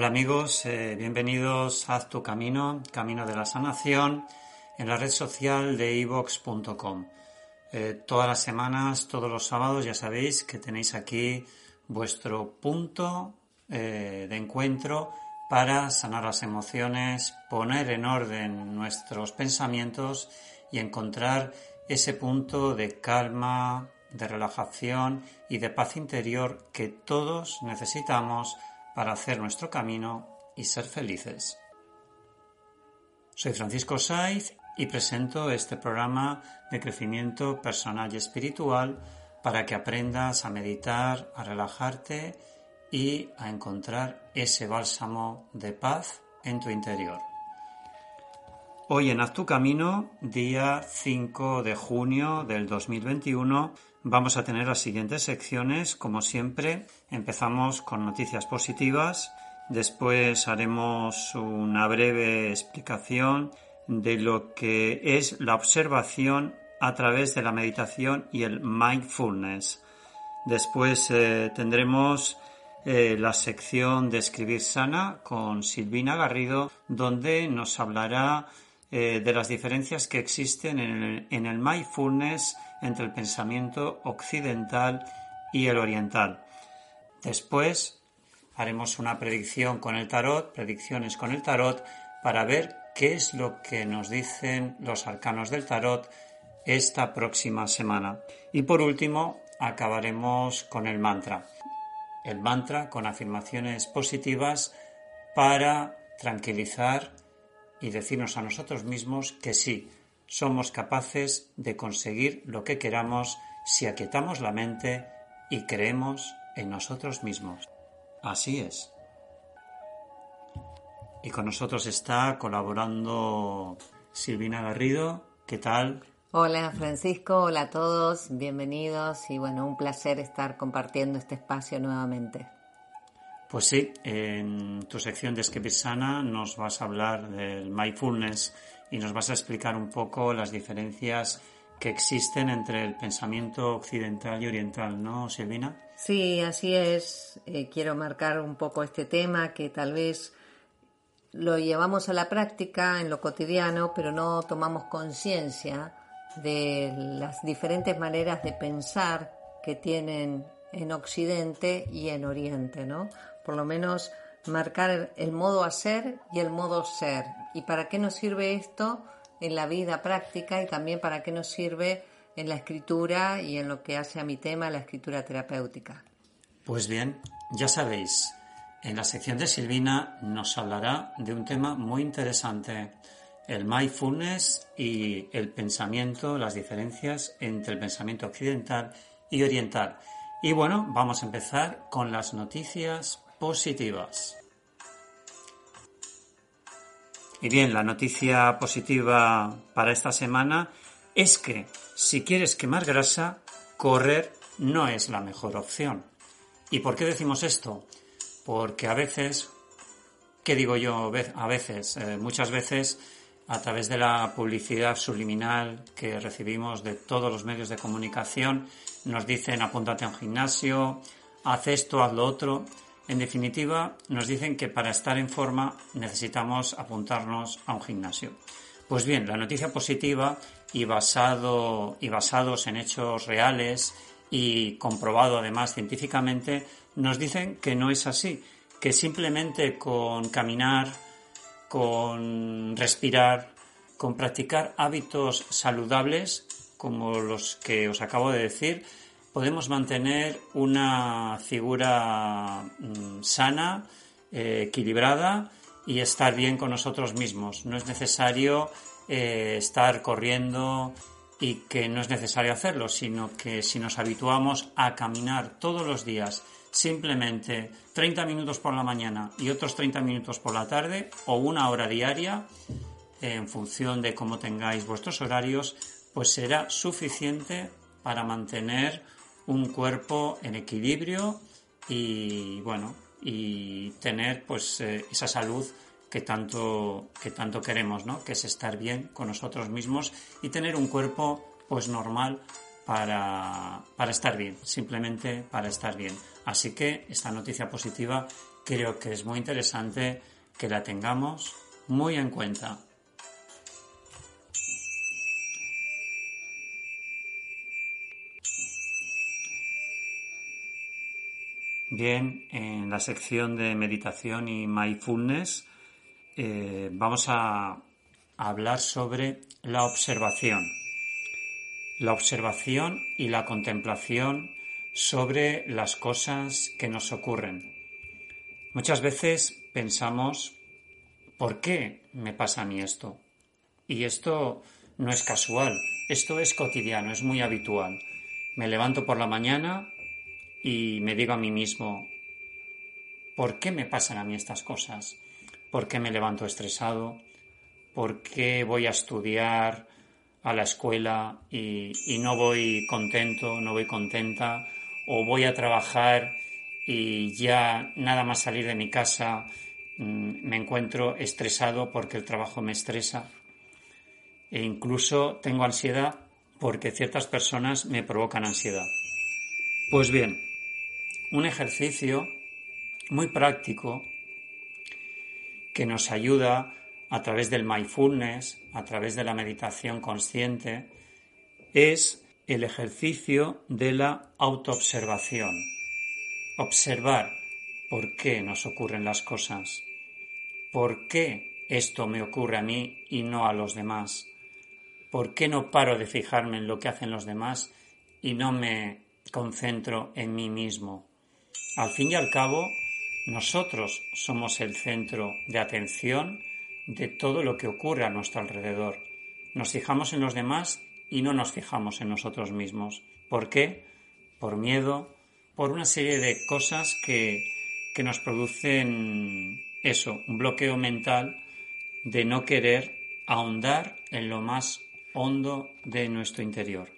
Hola amigos, eh, bienvenidos a Haz tu Camino, Camino de la Sanación, en la red social de ivox.com. Eh, todas las semanas, todos los sábados, ya sabéis que tenéis aquí vuestro punto eh, de encuentro para sanar las emociones, poner en orden nuestros pensamientos y encontrar ese punto de calma, de relajación y de paz interior que todos necesitamos para hacer nuestro camino y ser felices. Soy Francisco Saiz y presento este programa de crecimiento personal y espiritual para que aprendas a meditar, a relajarte y a encontrar ese bálsamo de paz en tu interior. Hoy en Haz tu Camino, día 5 de junio del 2021, vamos a tener las siguientes secciones. Como siempre, empezamos con noticias positivas, después haremos una breve explicación de lo que es la observación a través de la meditación y el mindfulness. Después eh, tendremos eh, la sección de Escribir Sana con Silvina Garrido, donde nos hablará eh, de las diferencias que existen en el, en el mindfulness entre el pensamiento occidental y el oriental. Después haremos una predicción con el tarot, predicciones con el tarot, para ver qué es lo que nos dicen los arcanos del tarot esta próxima semana. Y por último, acabaremos con el mantra. El mantra con afirmaciones positivas para tranquilizar y decirnos a nosotros mismos que sí, somos capaces de conseguir lo que queramos si aquietamos la mente y creemos en nosotros mismos. Así es. Y con nosotros está colaborando Silvina Garrido. ¿Qué tal? Hola Francisco, hola a todos, bienvenidos y bueno, un placer estar compartiendo este espacio nuevamente. Pues sí, en tu sección de Sana nos vas a hablar del mindfulness y nos vas a explicar un poco las diferencias que existen entre el pensamiento occidental y oriental, ¿no, Silvina? Sí, así es. Eh, quiero marcar un poco este tema que tal vez lo llevamos a la práctica en lo cotidiano, pero no tomamos conciencia de las diferentes maneras de pensar que tienen en Occidente y en Oriente, ¿no? Por lo menos marcar el modo hacer y el modo ser. ¿Y para qué nos sirve esto en la vida práctica y también para qué nos sirve en la escritura y en lo que hace a mi tema la escritura terapéutica? Pues bien, ya sabéis, en la sección de Silvina nos hablará de un tema muy interesante, el mindfulness y el pensamiento, las diferencias entre el pensamiento occidental y oriental. Y bueno, vamos a empezar con las noticias positivas. Y bien, la noticia positiva para esta semana es que si quieres quemar grasa, correr no es la mejor opción. ¿Y por qué decimos esto? Porque a veces, ¿qué digo yo? A veces, eh, muchas veces, a través de la publicidad subliminal que recibimos de todos los medios de comunicación, nos dicen apúntate a un gimnasio, haz esto, haz lo otro, en definitiva, nos dicen que para estar en forma necesitamos apuntarnos a un gimnasio. Pues bien, la noticia positiva y, basado, y basados en hechos reales y comprobado además científicamente, nos dicen que no es así, que simplemente con caminar, con respirar, con practicar hábitos saludables como los que os acabo de decir, podemos mantener una figura mm, sana, eh, equilibrada y estar bien con nosotros mismos. No es necesario eh, estar corriendo y que no es necesario hacerlo, sino que si nos habituamos a caminar todos los días simplemente 30 minutos por la mañana y otros 30 minutos por la tarde o una hora diaria, en función de cómo tengáis vuestros horarios, pues será suficiente para mantener un cuerpo en equilibrio y bueno, y tener pues eh, esa salud que tanto, que tanto queremos, ¿no? Que es estar bien con nosotros mismos y tener un cuerpo pues normal para, para estar bien, simplemente para estar bien. Así que esta noticia positiva creo que es muy interesante que la tengamos muy en cuenta. Bien, en la sección de meditación y mindfulness eh, vamos a hablar sobre la observación. La observación y la contemplación sobre las cosas que nos ocurren. Muchas veces pensamos, ¿por qué me pasa a mí esto? Y esto no es casual, esto es cotidiano, es muy habitual. Me levanto por la mañana y me digo a mí mismo, ¿por qué me pasan a mí estas cosas? ¿Por qué me levanto estresado? ¿Por qué voy a estudiar a la escuela y, no voy contento, no voy contenta? ¿O voy a trabajar y ya nada más salir de mi casa mm, me encuentro estresado porque el trabajo me estresa? E incluso tengo ansiedad porque ciertas personas me provocan ansiedad. Pues bien, un ejercicio muy práctico que nos ayuda a través del mindfulness, a través de la meditación consciente, es el ejercicio de la autoobservación. Observar por qué nos ocurren las cosas, por qué esto me ocurre a mí y no a los demás, por qué no paro de fijarme en lo que hacen los demás y no me concentro en mí mismo. Al fin y al cabo, nosotros somos el centro de atención de todo lo que ocurre a nuestro alrededor. Nos fijamos en los demás y no nos fijamos en nosotros mismos. ¿Por qué? Por miedo, por una serie de cosas que, que nos producen eso, un bloqueo mental de no querer ahondar en lo más hondo de nuestro interior.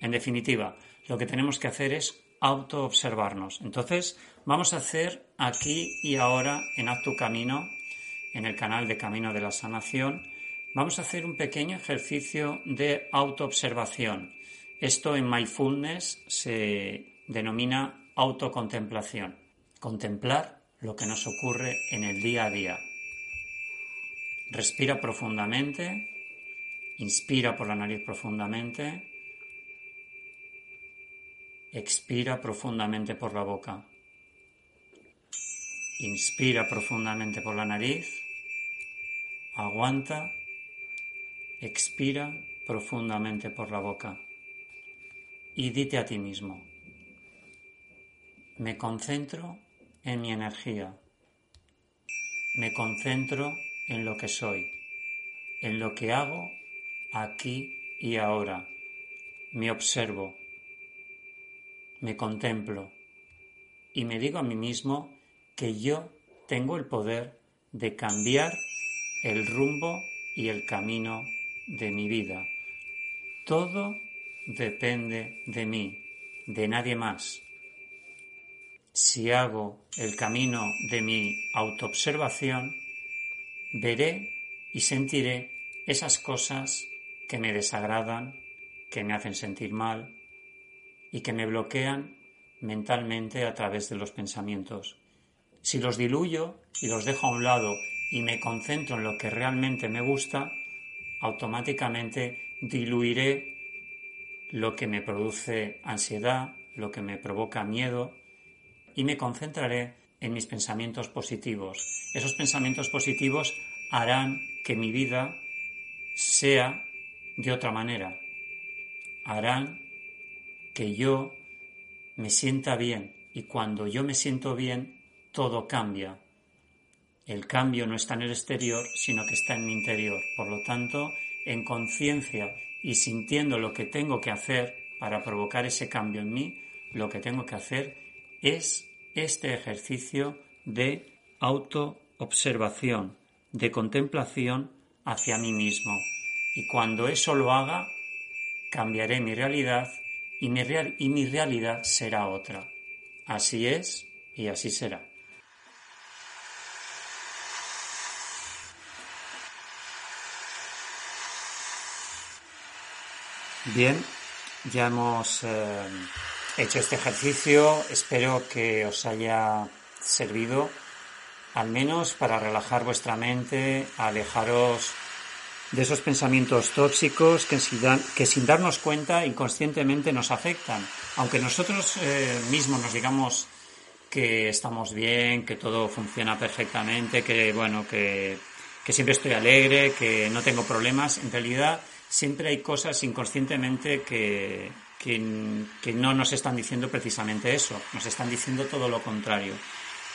En definitiva, lo que tenemos que hacer es autoobservarnos. Entonces, vamos a hacer aquí y ahora en Acto Camino, en el canal de Camino de la Sanación, vamos a hacer un pequeño ejercicio de autoobservación. Esto en Mindfulness se denomina autocontemplación. Contemplar lo que nos ocurre en el día a día. Respira profundamente, inspira por la nariz profundamente Expira profundamente por la boca. Inspira profundamente por la nariz. Aguanta. Expira profundamente por la boca. Y dite a ti mismo, me concentro en mi energía. Me concentro en lo que soy, en lo que hago aquí y ahora. Me observo, me contemplo y me digo a mí mismo que yo tengo el poder de cambiar el rumbo y el camino de mi vida. Todo depende de mí, de nadie más. Si hago el camino de mi autoobservación, veré y sentiré esas cosas que me desagradan, que me hacen sentir mal, y que me bloquean mentalmente a través de los pensamientos. Si los diluyo y los dejo a un lado y me concentro en lo que realmente me gusta, automáticamente diluiré lo que me produce ansiedad, lo que me provoca miedo y me concentraré en mis pensamientos positivos. Esos pensamientos positivos harán que mi vida sea de otra manera. Harán que yo me sienta bien. Y cuando yo me siento bien, todo cambia. El cambio no está en el exterior, sino que está en mi interior. Por lo tanto, en conciencia y sintiendo lo que tengo que hacer para provocar ese cambio en mí, lo que tengo que hacer es este ejercicio de autoobservación, de contemplación hacia mí mismo. Y cuando eso lo haga, cambiaré mi realidad y mi, y mi realidad será otra. Así es y así será. Bien, ya hemos eh, hecho este ejercicio. Espero que os haya servido al menos para relajar vuestra mente, alejaros de esos pensamientos tóxicos que sin, darnos cuenta inconscientemente nos afectan. Aunque nosotros eh, mismos nos digamos que estamos bien, que todo funciona perfectamente, que bueno, que, que siempre estoy alegre, que no tengo problemas, en realidad siempre hay cosas inconscientemente que, que, no nos están diciendo precisamente eso, nos están diciendo todo lo contrario,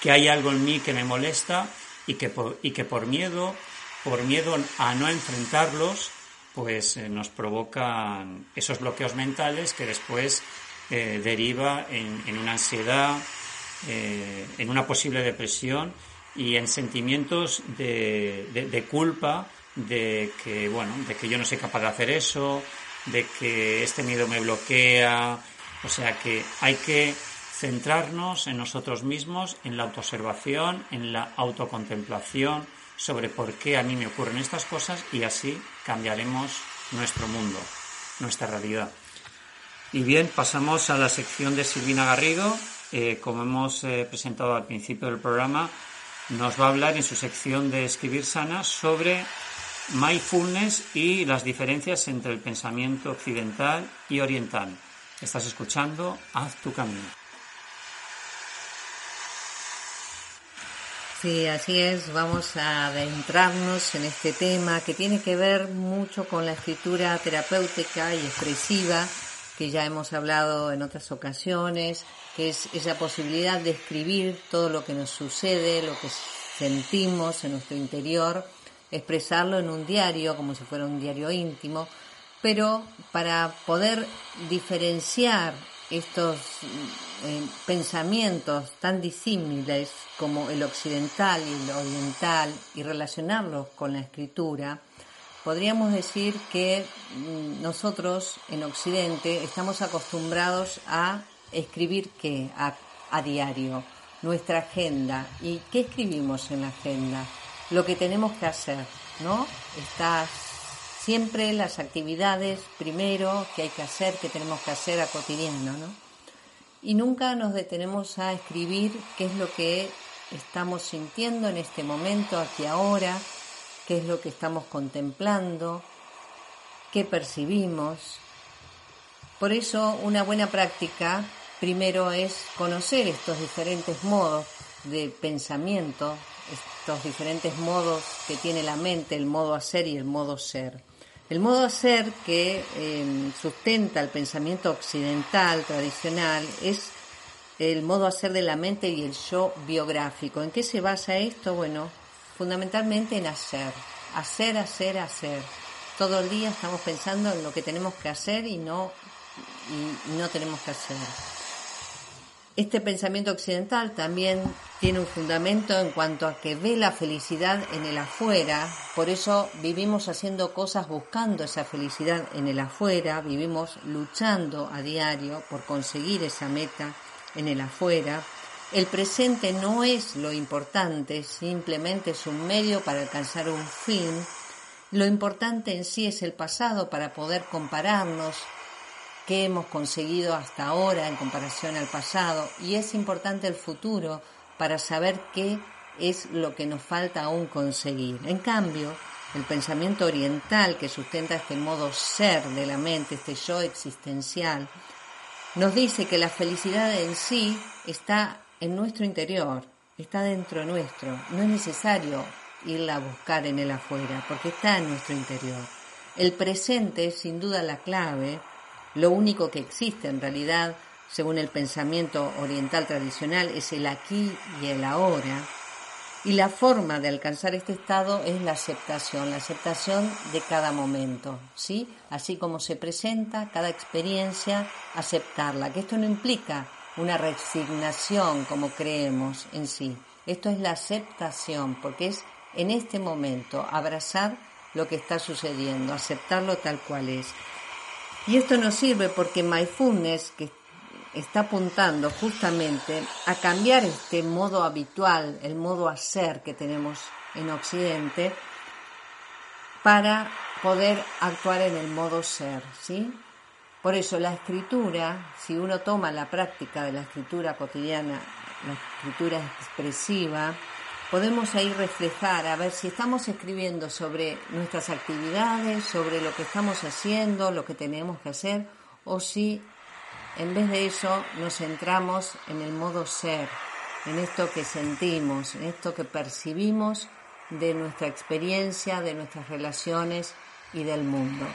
que hay algo en mí que me molesta y que por, y que por miedo, por miedo a no enfrentarlos, pues eh, nos provocan esos bloqueos mentales que después eh, deriva en, una ansiedad, eh, en una posible depresión y en sentimientos de culpa de que, bueno, de que yo no soy capaz de hacer eso, de que este miedo me bloquea, o sea que hay que centrarnos en nosotros mismos, en la autoobservación, en la autocontemplación sobre por qué a mí me ocurren estas cosas y así cambiaremos nuestro mundo, nuestra realidad. Y bien, pasamos a la sección de Silvina Garrido. Eh, como hemos eh, presentado al principio del programa, nos va a hablar en su sección de Escribir Sana sobre mindfulness y las diferencias entre el pensamiento occidental y oriental. Estás escuchando Haz tu camino. Sí, así es. Vamos a adentrarnos en este tema que tiene que ver mucho con la escritura terapéutica y expresiva que ya hemos hablado en otras ocasiones, que es esa posibilidad de escribir todo lo que nos sucede, lo que sentimos en nuestro interior expresarlo en un diario, como si fuera un diario íntimo, pero para poder diferenciar estos eh, pensamientos tan disímiles como el occidental y el oriental y relacionarlos con la escritura, podríamos decir que mm, nosotros en Occidente estamos acostumbrados a escribir qué, a diario, nuestra agenda. ¿Y qué escribimos en la agenda? lo que tenemos que hacer, ¿no? Está siempre las actividades primero que hay que hacer, que tenemos que hacer a cotidiano, ¿no? Y nunca nos detenemos a escribir qué es lo que estamos sintiendo en este momento, aquí ahora, qué es lo que estamos contemplando, qué percibimos. Por eso una buena práctica primero es conocer estos diferentes modos de pensamiento, estos diferentes modos que tiene la mente, el modo hacer y el modo ser. El modo hacer que em, sustenta el pensamiento occidental tradicional es el modo hacer de la mente y el yo biográfico. ¿En qué se basa esto? Bueno, fundamentalmente en hacer, hacer, hacer, hacer. Todo el día estamos pensando en lo que tenemos que hacer y no, y no tenemos que hacer. Este pensamiento occidental también tiene un fundamento en cuanto a que ve la felicidad en el afuera, por eso vivimos haciendo cosas buscando esa felicidad en el afuera, vivimos luchando a diario por conseguir esa meta en el afuera. El presente no es lo importante, simplemente es un medio para alcanzar un fin. Lo importante en sí es el pasado para poder compararnos, qué hemos conseguido hasta ahora en comparación al pasado y es importante el futuro para saber qué es lo que nos falta aún conseguir. En cambio, el pensamiento oriental que sustenta este modo ser de la mente, este yo existencial, nos dice que la felicidad en sí está en nuestro interior, está dentro nuestro. No es necesario irla a buscar en el afuera, porque está en nuestro interior. El presente es sin duda la clave lo único que existe en realidad según el pensamiento oriental tradicional, es el aquí y el ahora. Y la forma de alcanzar este estado es la aceptación, la aceptación de cada momento, ¿sí? Así como se presenta cada experiencia, aceptarla, que esto no implica una resignación como creemos en sí. Esto es la aceptación, porque es en este momento abrazar lo que está sucediendo, aceptarlo tal cual es. Y esto nos sirve porque mindfulness, que está apuntando justamente a cambiar este modo habitual, el modo hacer que tenemos en Occidente, para poder actuar en el modo ser, ¿sí? Por eso la escritura, si uno toma la práctica de la escritura cotidiana, la escritura expresiva, podemos ahí reflejar, a ver si estamos escribiendo sobre nuestras actividades, sobre lo que estamos haciendo, lo que tenemos que hacer, o si en vez de eso nos centramos en el modo ser, en esto que sentimos, en esto que percibimos de nuestra experiencia, de nuestras relaciones y del mundo.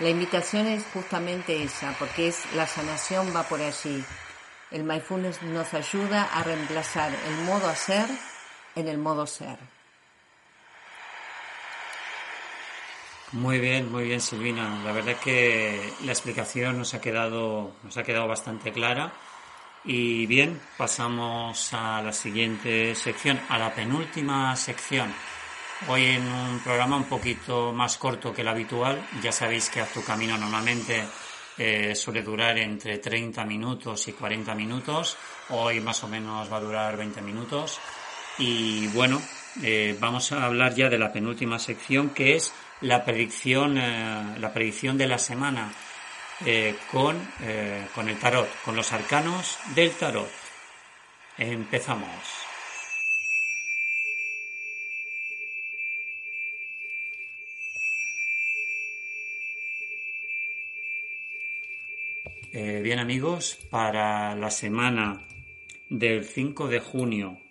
La invitación es justamente esa, porque es la sanación va por allí. El mindfulness nos ayuda a reemplazar el modo hacer en el modo ser. Muy bien, muy bien, Silvina. La verdad que la explicación nos ha quedado, nos ha quedado bastante clara. Y bien, pasamos a la siguiente sección, a la penúltima sección. Hoy en un programa un poquito más corto que el habitual. Ya sabéis que a tu camino normalmente eh, suele durar entre 30 minutos y 40 minutos. Hoy más o menos va a durar 20 minutos. Y bueno, eh, vamos a hablar ya de la penúltima sección que es la predicción, eh, la predicción de la semana con, con el tarot, con los arcanos del tarot. Empezamos. Eh, bien amigos, para la semana del 5 de junio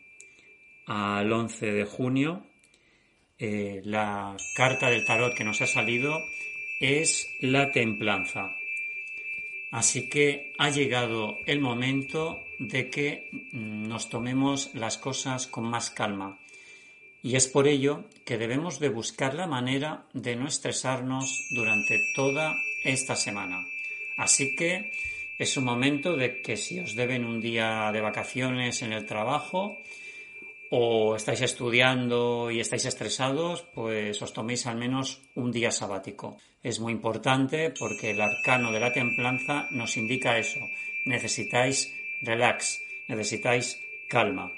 al 11 de junio, eh, la carta del tarot que nos ha salido es la templanza. Así que ha llegado el momento de que nos tomemos las cosas con más calma. Y es por ello que debemos de buscar la manera de no estresarnos durante toda esta semana. Así que es un momento de que si os deben un día de vacaciones en el trabajo o estáis estudiando y estáis estresados, pues os toméis al menos un día sabático. Es muy importante porque el arcano de la templanza nos indica eso. Necesitáis relax, necesitáis calma.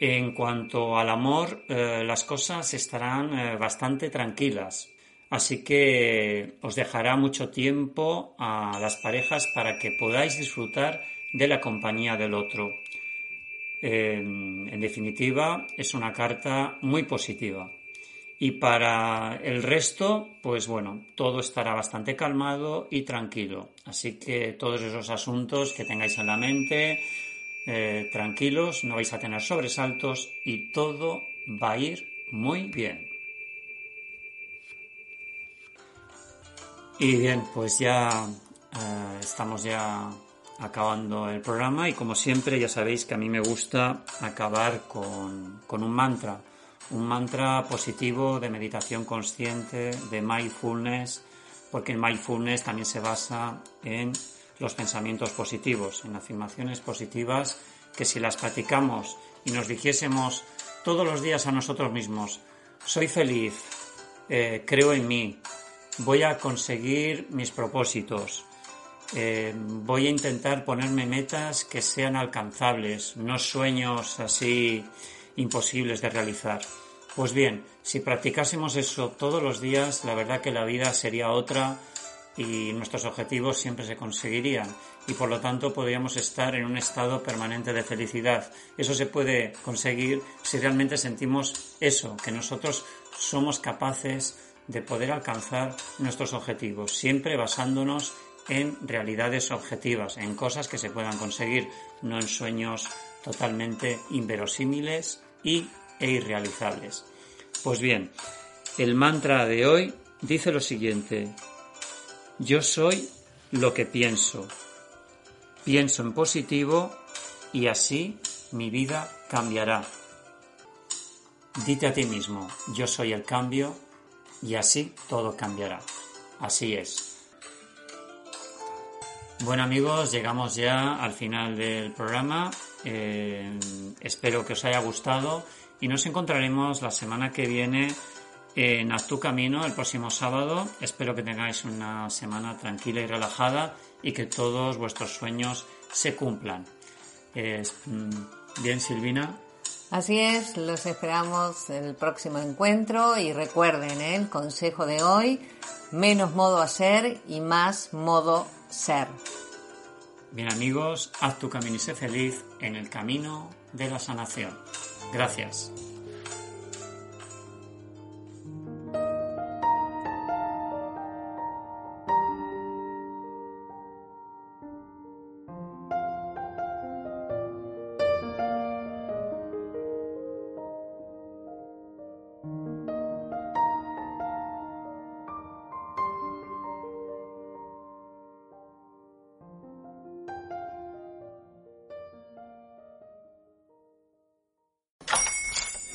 En cuanto al amor, eh, las cosas estarán eh, bastante tranquilas. Así que os dejará mucho tiempo a las parejas para que podáis disfrutar de la compañía del otro. En definitiva, es una carta muy positiva. Y para el resto, pues bueno, todo estará bastante calmado y tranquilo. Así que todos esos asuntos que tengáis en la mente, eh, tranquilos, no vais a tener sobresaltos y todo va a ir muy bien. Y bien, pues ya eh, estamos ya acabando el programa y como siempre ya sabéis que a mí me gusta acabar con, con un mantra, un mantra positivo de meditación consciente, de mindfulness, porque el mindfulness también se basa en los pensamientos positivos, en afirmaciones positivas que si las practicamos y nos dijésemos todos los días a nosotros mismos, soy feliz, eh, creo en mí, voy a conseguir mis propósitos, eh, voy a intentar ponerme metas que sean alcanzables, no sueños así imposibles de realizar. Pues bien, si practicásemos eso todos los días, la verdad que la vida sería otra y nuestros objetivos siempre se conseguirían y por lo tanto podríamos estar en un estado permanente de felicidad. Eso se puede conseguir si realmente sentimos eso, que nosotros somos capaces de poder alcanzar nuestros objetivos, siempre basándonos en realidades objetivas, en cosas que se puedan conseguir, no en sueños totalmente inverosímiles y, e irrealizables. Pues bien, el mantra de hoy dice lo siguiente, yo soy lo que pienso, pienso en positivo y así mi vida cambiará. Dite a ti mismo, yo soy el cambio y así todo cambiará. Así es. Bueno amigos, llegamos ya al final del programa. Eh, espero que os haya gustado y nos encontraremos la semana que viene en Haz tu Camino el próximo sábado. Espero que tengáis una semana tranquila y relajada y que todos vuestros sueños se cumplan. Mm, bien, Silvina. Así es, los esperamos en el próximo encuentro y recuerden ¿eh? el consejo de hoy, menos modo hacer y más modo ser. Bien amigos, haz tu camino y sé feliz en el camino de la sanación. Gracias.